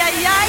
ai, ai.